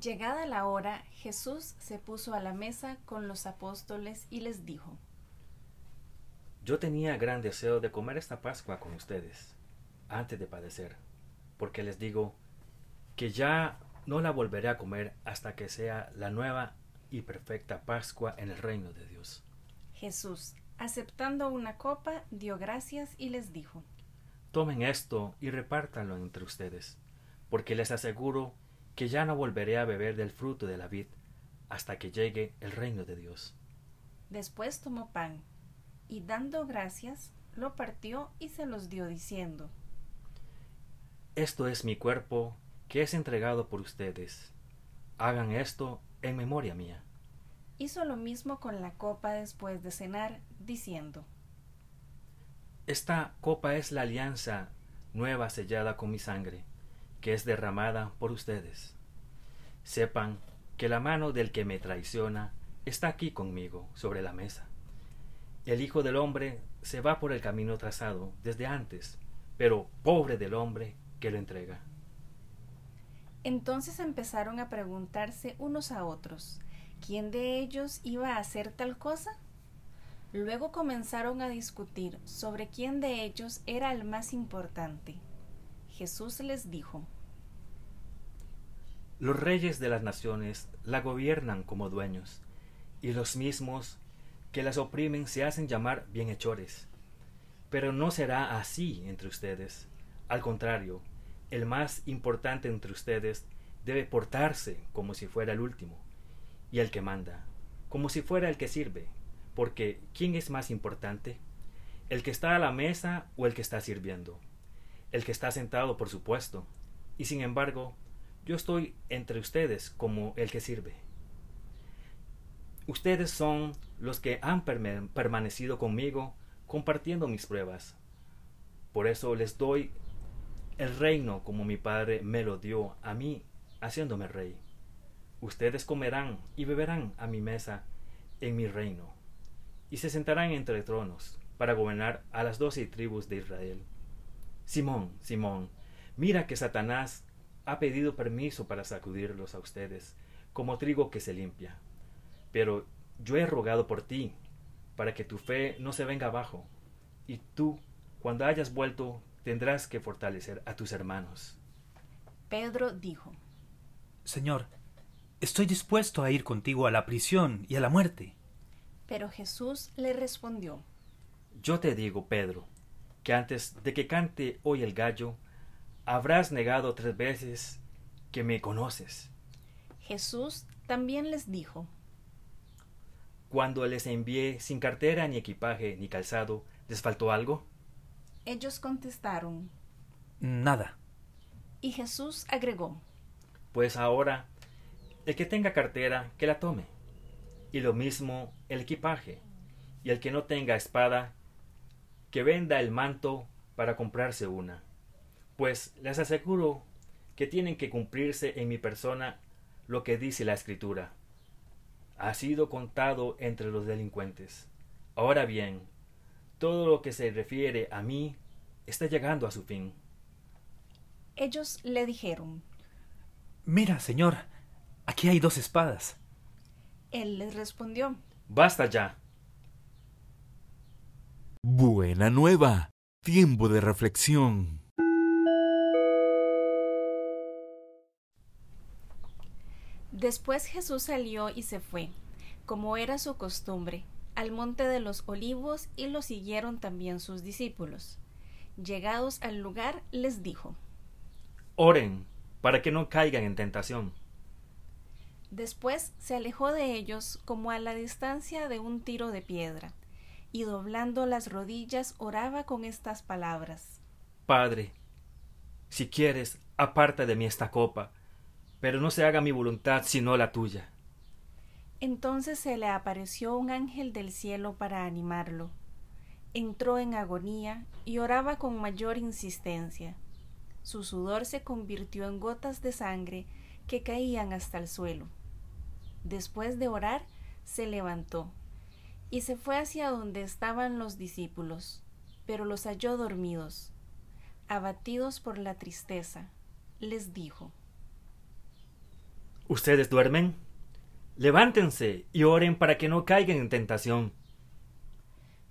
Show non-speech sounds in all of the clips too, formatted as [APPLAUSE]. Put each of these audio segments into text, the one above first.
Llegada la hora, Jesús se puso a la mesa con los apóstoles y les dijo, Yo tenía gran deseo de comer esta Pascua con ustedes, antes de padecer, porque les digo que ya no la volveré a comer hasta que sea la nueva y perfecta Pascua en el reino de Dios. Jesús, aceptando una copa, dio gracias y les dijo, Tomen esto y repártanlo entre ustedes, porque les aseguro que ya no volveré a beber del fruto de la vid hasta que llegue el reino de Dios. Después tomó pan, y dando gracias, lo partió y se los dio diciendo, Esto es mi cuerpo que es entregado por ustedes. Hagan esto en memoria mía. Hizo lo mismo con la copa después de cenar, diciendo, Esta copa es la alianza nueva sellada con mi sangre, que es derramada por ustedes. Sepan que la mano del que me traiciona está aquí conmigo sobre la mesa. El Hijo del Hombre se va por el camino trazado desde antes, pero pobre del hombre que lo entrega. Entonces empezaron a preguntarse unos a otros, ¿quién de ellos iba a hacer tal cosa? Luego comenzaron a discutir sobre quién de ellos era el más importante. Jesús les dijo, Los reyes de las naciones la gobiernan como dueños, y los mismos que las oprimen se hacen llamar bienhechores. Pero no será así entre ustedes. Al contrario, el más importante entre ustedes debe portarse como si fuera el último, y el que manda, como si fuera el que sirve, porque ¿quién es más importante? ¿El que está a la mesa o el que está sirviendo? El que está sentado, por supuesto, y sin embargo, yo estoy entre ustedes como el que sirve. Ustedes son los que han permanecido conmigo compartiendo mis pruebas. Por eso les doy el reino como mi Padre me lo dio a mí, haciéndome rey. Ustedes comerán y beberán a mi mesa en mi reino, y se sentarán entre tronos para gobernar a las doce tribus de Israel. Simón, Simón, mira que Satanás ha pedido permiso para sacudirlos a ustedes, como trigo que se limpia. Pero yo he rogado por ti, para que tu fe no se venga abajo, y tú, cuando hayas vuelto, tendrás que fortalecer a tus hermanos. Pedro dijo, Señor, estoy dispuesto a ir contigo a la prisión y a la muerte. Pero Jesús le respondió, Yo te digo, Pedro, que antes de que cante hoy el gallo, habrás negado tres veces que me conoces. Jesús también les dijo, Cuando les envié sin cartera ni equipaje ni calzado, ¿les faltó algo? Ellos contestaron, Nada. Y Jesús agregó, Pues ahora, el que tenga cartera, que la tome. Y lo mismo el equipaje. Y el que no tenga espada, que venda el manto para comprarse una. Pues les aseguro que tienen que cumplirse en mi persona lo que dice la escritura. Ha sido contado entre los delincuentes. Ahora bien, todo lo que se refiere a mí está llegando a su fin. Ellos le dijeron, Mira, Señor, aquí hay dos espadas. Él les respondió, Basta ya. Buena nueva. Tiempo de reflexión. Después Jesús salió y se fue, como era su costumbre, al monte de los olivos y lo siguieron también sus discípulos. Llegados al lugar, les dijo, Oren para que no caigan en tentación. Después se alejó de ellos como a la distancia de un tiro de piedra, y doblando las rodillas oraba con estas palabras. Padre, si quieres, aparta de mí esta copa, pero no se haga mi voluntad sino la tuya. Entonces se le apareció un ángel del cielo para animarlo. Entró en agonía y oraba con mayor insistencia. Su sudor se convirtió en gotas de sangre que caían hasta el suelo. Después de orar, se levantó y se fue hacia donde estaban los discípulos, pero los halló dormidos. Abatidos por la tristeza, les dijo, ¿Ustedes duermen? Levántense y oren para que no caigan en tentación.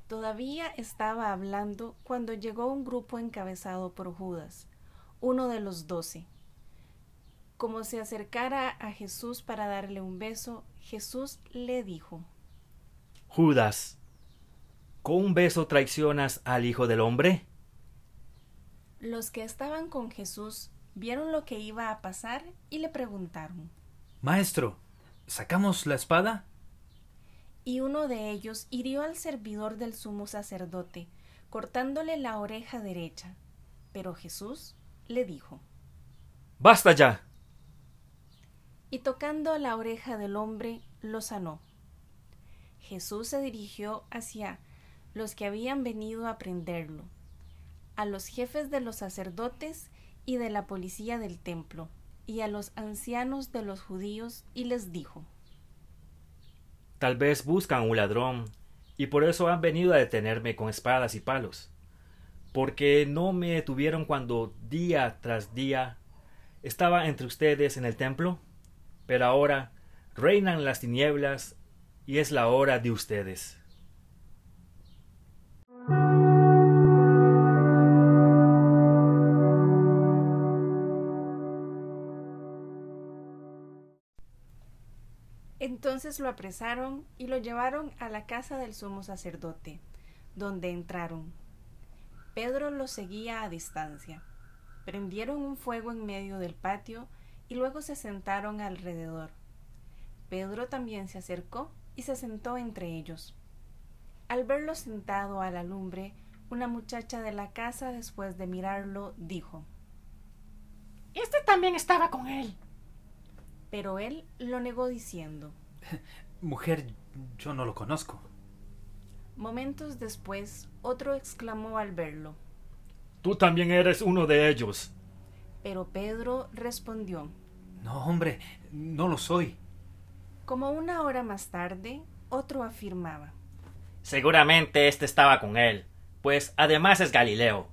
Todavía estaba hablando cuando llegó un grupo encabezado por Judas, uno de los doce. Como se acercara a Jesús para darle un beso, Jesús le dijo, Judas, ¿con un beso traicionas al Hijo del Hombre? Los que estaban con Jesús vieron lo que iba a pasar y le preguntaron. Maestro, ¿sacamos la espada? Y uno de ellos hirió al servidor del sumo sacerdote, cortándole la oreja derecha. Pero Jesús le dijo, ¡Basta ya! Y tocando la oreja del hombre, lo sanó. Jesús se dirigió hacia los que habían venido a prenderlo, a los jefes de los sacerdotes y de la policía del templo, y a los ancianos de los judíos, y les dijo, Tal vez buscan un ladrón, y por eso han venido a detenerme con espadas y palos, porque no me detuvieron cuando día tras día estaba entre ustedes en el templo, pero ahora reinan las tinieblas y es la hora de ustedes. Entonces lo apresaron y lo llevaron a la casa del sumo sacerdote, donde entraron. Pedro lo seguía a distancia. Prendieron un fuego en medio del patio y luego se sentaron alrededor. Pedro también se acercó y se sentó entre ellos. Al verlo sentado a la lumbre, una muchacha de la casa, después de mirarlo, dijo Este también estaba con él. Pero él lo negó diciendo [LAUGHS] Mujer, yo no lo conozco. Momentos después, otro exclamó al verlo. Tú también eres uno de ellos. Pero Pedro respondió No, hombre, no lo soy. Como una hora más tarde, otro afirmaba Seguramente este estaba con él, pues además es Galileo.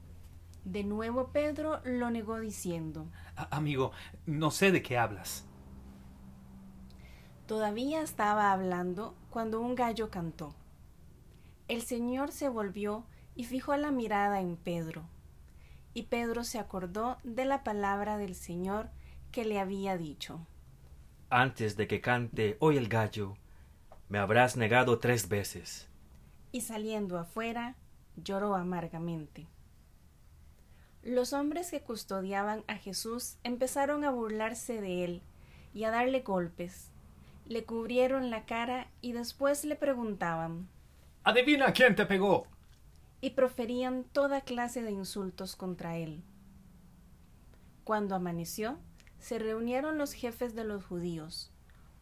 De nuevo Pedro lo negó diciendo A- amigo, no sé de qué hablas. Todavía estaba hablando cuando un gallo cantó. El Señor se volvió y fijó la mirada en Pedro. Y Pedro se acordó de la palabra del Señor que le había dicho. Antes de que cante hoy el gallo, me habrás negado tres veces. Y saliendo afuera, lloró amargamente. Los hombres que custodiaban a Jesús empezaron a burlarse de él y a darle golpes. Le cubrieron la cara y después le preguntaban Adivina quién te pegó. y proferían toda clase de insultos contra él. Cuando amaneció, se reunieron los jefes de los judíos,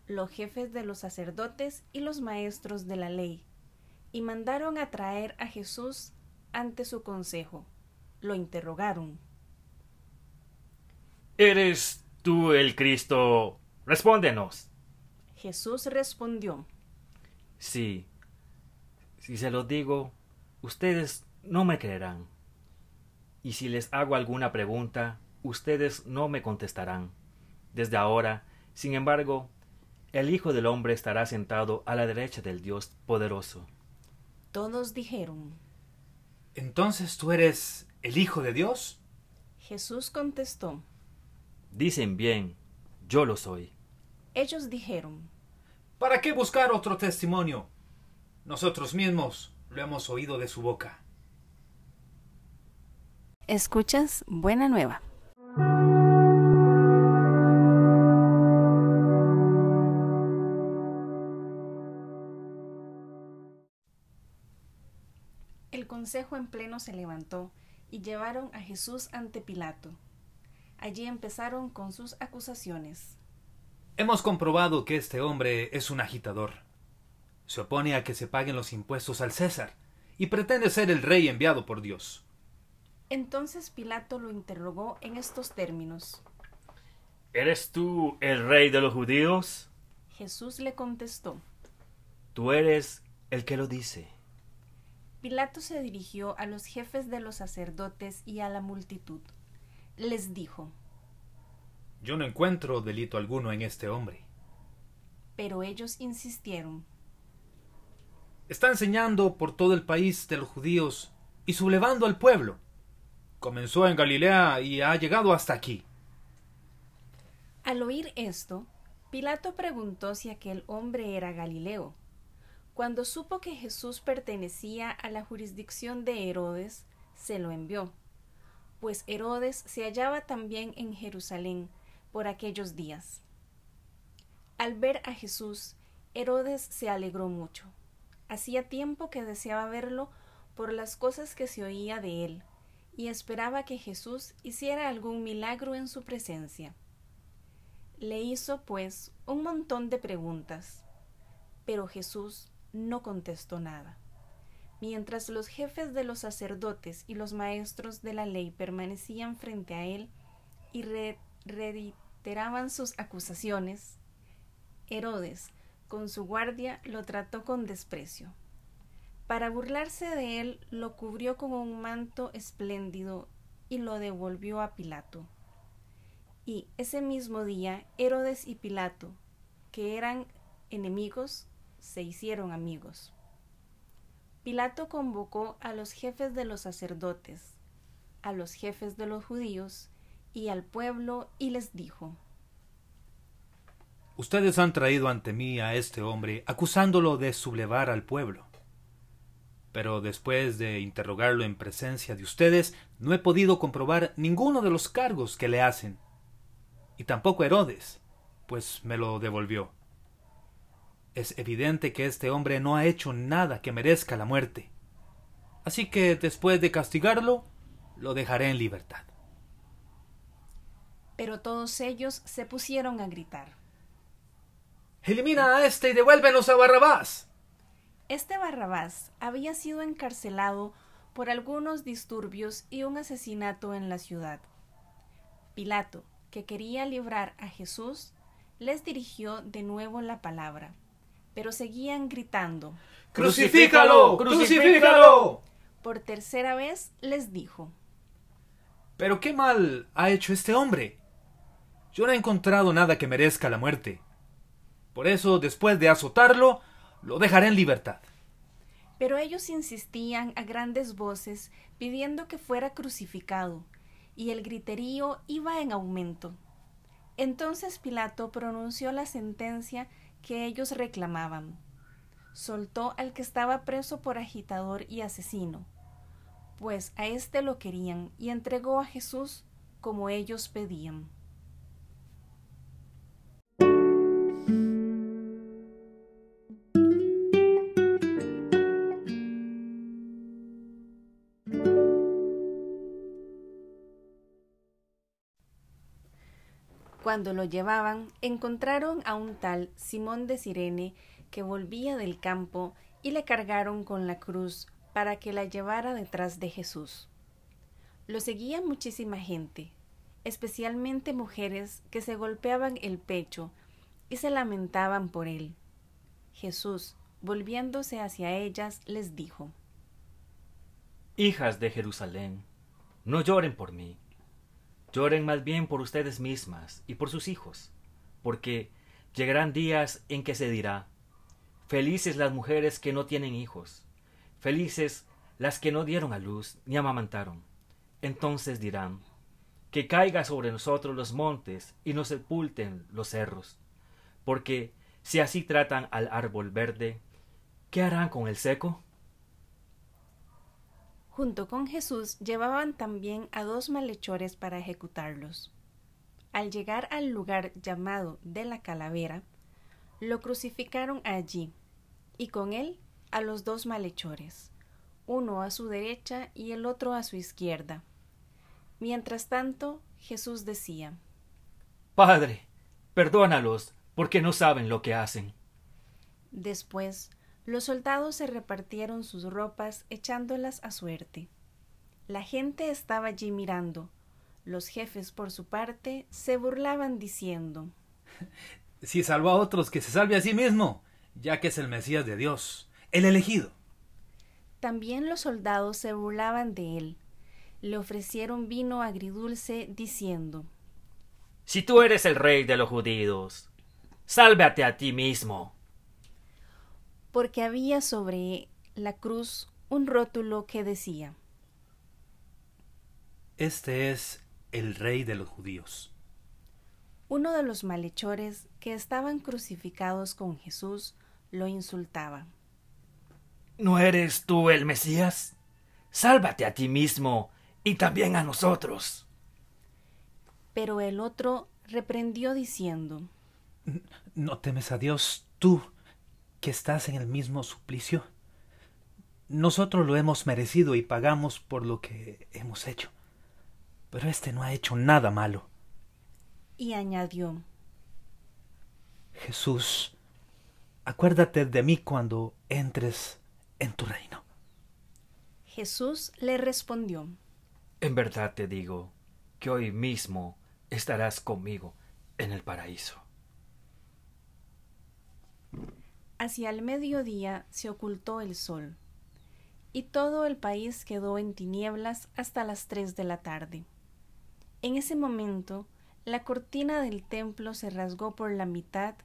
los jefes de los sacerdotes y los maestros de la ley, y mandaron a traer a Jesús ante su consejo. Lo interrogaron. ¿Eres tú el Cristo? Respóndenos. Jesús respondió, Sí. Si se lo digo, ustedes no me creerán. Y si les hago alguna pregunta, ustedes no me contestarán. Desde ahora, sin embargo, el Hijo del Hombre estará sentado a la derecha del Dios poderoso. Todos dijeron. Entonces tú eres el Hijo de Dios. Jesús contestó. Dicen bien, yo lo soy. Ellos dijeron. ¿Para qué buscar otro testimonio? Nosotros mismos lo hemos oído de su boca. ¿Escuchas? Buena nueva. El consejo en pleno se levantó y llevaron a Jesús ante Pilato. Allí empezaron con sus acusaciones. Hemos comprobado que este hombre es un agitador. Se opone a que se paguen los impuestos al César y pretende ser el rey enviado por Dios. Entonces Pilato lo interrogó en estos términos. ¿Eres tú el rey de los judíos? Jesús le contestó. Tú eres el que lo dice. Pilato se dirigió a los jefes de los sacerdotes y a la multitud. Les dijo, Yo no encuentro delito alguno en este hombre. Pero ellos insistieron. Está enseñando por todo el país de los judíos y sublevando al pueblo. Comenzó en Galilea y ha llegado hasta aquí. Al oír esto, Pilato preguntó si aquel hombre era Galileo. Cuando supo que Jesús pertenecía a la jurisdicción de Herodes, se lo envió, pues Herodes se hallaba también en Jerusalén por aquellos días. Al ver a Jesús, Herodes se alegró mucho. Hacía tiempo que deseaba verlo por las cosas que se oía de él, y esperaba que Jesús hiciera algún milagro en su presencia. Le hizo, pues, un montón de preguntas, pero Jesús no contestó nada. Mientras los jefes de los sacerdotes y los maestros de la ley permanecían frente a él y reiteraban sus acusaciones, Herodes, con su guardia, lo trató con desprecio. Para burlarse de él, lo cubrió con un manto espléndido y lo devolvió a Pilato. Y ese mismo día Herodes y Pilato, que eran enemigos, se hicieron amigos. Pilato convocó a los jefes de los sacerdotes, a los jefes de los judíos y al pueblo y les dijo, Ustedes han traído ante mí a este hombre acusándolo de sublevar al pueblo. Pero después de interrogarlo en presencia de ustedes, no he podido comprobar ninguno de los cargos que le hacen y tampoco Herodes, pues me lo devolvió. Es evidente que este hombre no ha hecho nada que merezca la muerte. Así que después de castigarlo, lo dejaré en libertad. Pero todos ellos se pusieron a gritar. Elimina a este y devuélvenos a Barrabás. Este Barrabás había sido encarcelado por algunos disturbios y un asesinato en la ciudad. Pilato, que quería librar a Jesús, les dirigió de nuevo la palabra, pero seguían gritando ¡Crucifícalo! ¡Crucifícalo! Por tercera vez les dijo ¿Pero qué mal ha hecho este hombre? Yo no he encontrado nada que merezca la muerte. Por eso, después de azotarlo, lo dejaré en libertad. Pero ellos insistían a grandes voces pidiendo que fuera crucificado, y el griterío iba en aumento. Entonces Pilato pronunció la sentencia que ellos reclamaban. Soltó al que estaba preso por agitador y asesino, pues a éste lo querían, y entregó a Jesús como ellos pedían. Cuando lo llevaban, encontraron a un tal Simón de Sirene que volvía del campo y le cargaron con la cruz para que la llevara detrás de Jesús. Lo seguía muchísima gente, especialmente mujeres que se golpeaban el pecho y se lamentaban por él. Jesús, volviéndose hacia ellas, les dijo Hijas de Jerusalén, no lloren por mí Lloren más bien por ustedes mismas y por sus hijos, porque llegarán días en que se dirá, felices las mujeres que no tienen hijos, felices las que no dieron a luz ni amamantaron. Entonces dirán, que caiga sobre nosotros los montes y nos sepulten los cerros, porque si así tratan al árbol verde, ¿qué harán con el seco? Junto con Jesús llevaban también a dos malhechores para ejecutarlos. Al llegar al lugar llamado de la calavera, lo crucificaron allí, y con él a los dos malhechores, uno a su derecha y el otro a su izquierda. Mientras tanto, Jesús decía, Padre, perdónalos, porque no saben lo que hacen. Después los soldados se repartieron sus ropas echándolas a suerte. La gente estaba allí mirando. Los jefes, por su parte, se burlaban diciendo Si salvó a otros, que se salve a sí mismo, ya que es el Mesías de Dios, el elegido. También los soldados se burlaban de él. Le ofrecieron vino agridulce, diciendo Si tú eres el rey de los judíos, sálvate a ti mismo. Porque había sobre la cruz un rótulo que decía, Este es el rey de los judíos. Uno de los malhechores que estaban crucificados con Jesús lo insultaba. ¿No eres tú el Mesías? Sálvate a ti mismo y también a nosotros. Pero el otro reprendió diciendo, ¿No temes a Dios tú, que estás en el mismo suplicio? Nosotros lo hemos merecido y pagamos por lo que hemos hecho. Pero éste no ha hecho nada malo. y añadió, Jesús, acuérdate de mí cuando entres en tu reino. Jesús le respondió, En verdad te digo que hoy mismo estarás conmigo en el paraíso. Hacia el mediodía se ocultó el sol, y todo el país quedó en tinieblas hasta las tres de la tarde. En ese momento, la cortina del templo se rasgó por la mitad,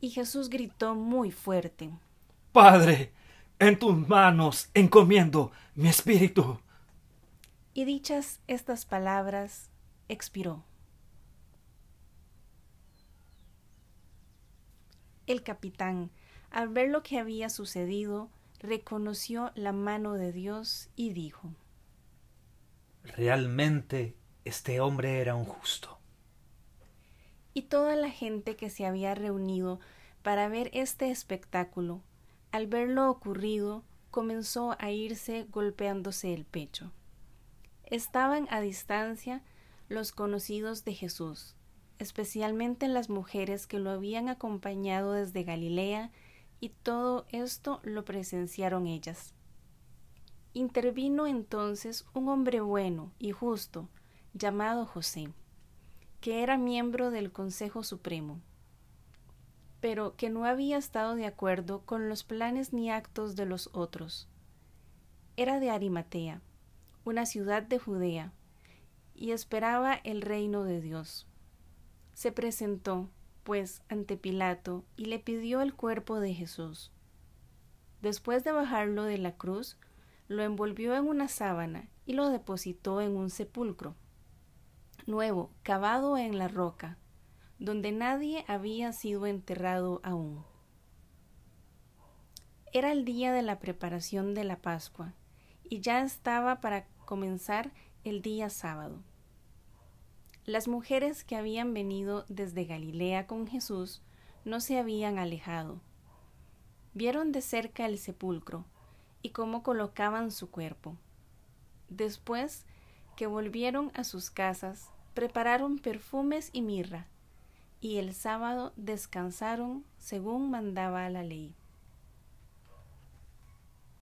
y Jesús gritó muy fuerte, Padre, en tus manos encomiendo mi espíritu. y dichas estas palabras, expiró. El capitán, al ver lo que había sucedido, reconoció la mano de Dios y dijo, Realmente este hombre era un justo. y toda la gente que se había reunido para ver este espectáculo, al ver lo ocurrido, comenzó a irse golpeándose el pecho. Estaban a distancia los conocidos de Jesús, especialmente las mujeres que lo habían acompañado desde Galilea, y todo esto lo presenciaron ellas. Intervino entonces un hombre bueno y justo, llamado José, que era miembro del Consejo Supremo, pero que no había estado de acuerdo con los planes ni actos de los otros. Era de Arimatea, una ciudad de Judea, y esperaba el reino de Dios. Se presentó, pues, ante Pilato y le pidió el cuerpo de Jesús. Después de bajarlo de la cruz, lo envolvió en una sábana y lo depositó en un sepulcro nuevo, cavado en la roca, donde nadie había sido enterrado aún. Era el día de la preparación de la Pascua, y ya estaba para comenzar el día sábado. Las mujeres que habían venido desde Galilea con Jesús no se habían alejado. Vieron de cerca el sepulcro y cómo colocaban su cuerpo. Después que volvieron a sus casas, prepararon perfumes y mirra, y el sábado descansaron según mandaba la ley.